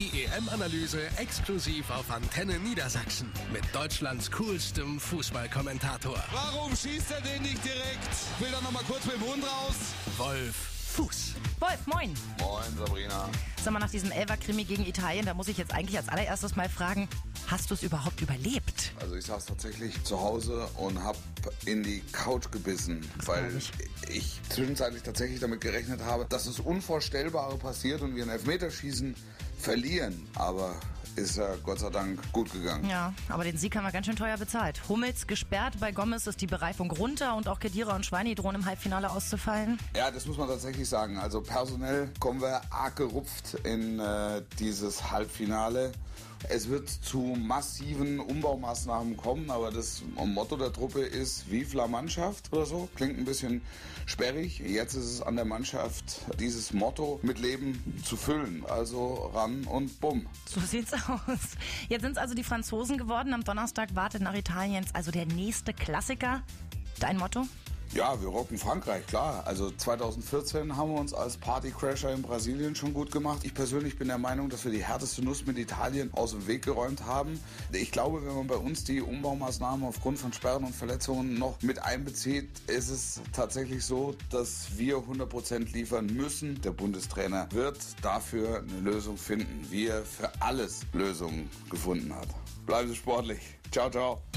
Die EM-Analyse exklusiv auf Antenne Niedersachsen mit Deutschlands coolstem Fußballkommentator. Warum schießt er den nicht direkt? Will er noch mal kurz mit dem Hund raus? Wolf Fuß. Wolf, moin. Moin, Sabrina. Sag mal, nach diesem Elfer-Krimi gegen Italien, da muss ich jetzt eigentlich als allererstes mal fragen, hast du es überhaupt überlebt? Also ich saß tatsächlich zu Hause und hab in die Couch gebissen, weil glaub ich. ich zwischenzeitlich tatsächlich damit gerechnet habe, dass das Unvorstellbare passiert und wir ein Elfmeterschießen verlieren. Aber ist ja Gott sei Dank gut gegangen. Ja, aber den Sieg haben wir ganz schön teuer bezahlt. Hummels gesperrt, bei Gomez ist die Bereifung runter und auch Kedira und Schweini drohen im Halbfinale auszufallen. Ja, das muss man tatsächlich sagen. Also personell kommen wir arg gerupft in äh, dieses Halbfinale. Es wird zu massiven Umbaumaßnahmen kommen, aber das Motto der Truppe ist Vive la Mannschaft oder so. Klingt ein bisschen sperrig. Jetzt ist es an der Mannschaft, dieses Motto mit Leben zu füllen. Also ran und bumm. So sieht's aus. Jetzt sind es also die Franzosen geworden. Am Donnerstag wartet nach Italien also der nächste Klassiker. Dein Motto? Ja, wir rocken Frankreich, klar. Also 2014 haben wir uns als Partycrasher in Brasilien schon gut gemacht. Ich persönlich bin der Meinung, dass wir die härteste Nuss mit Italien aus dem Weg geräumt haben. Ich glaube, wenn man bei uns die Umbaumaßnahmen aufgrund von Sperren und Verletzungen noch mit einbezieht, ist es tatsächlich so, dass wir 100% liefern müssen. Der Bundestrainer wird dafür eine Lösung finden, wie er für alles Lösungen gefunden hat. Bleiben Sie sportlich. Ciao, ciao.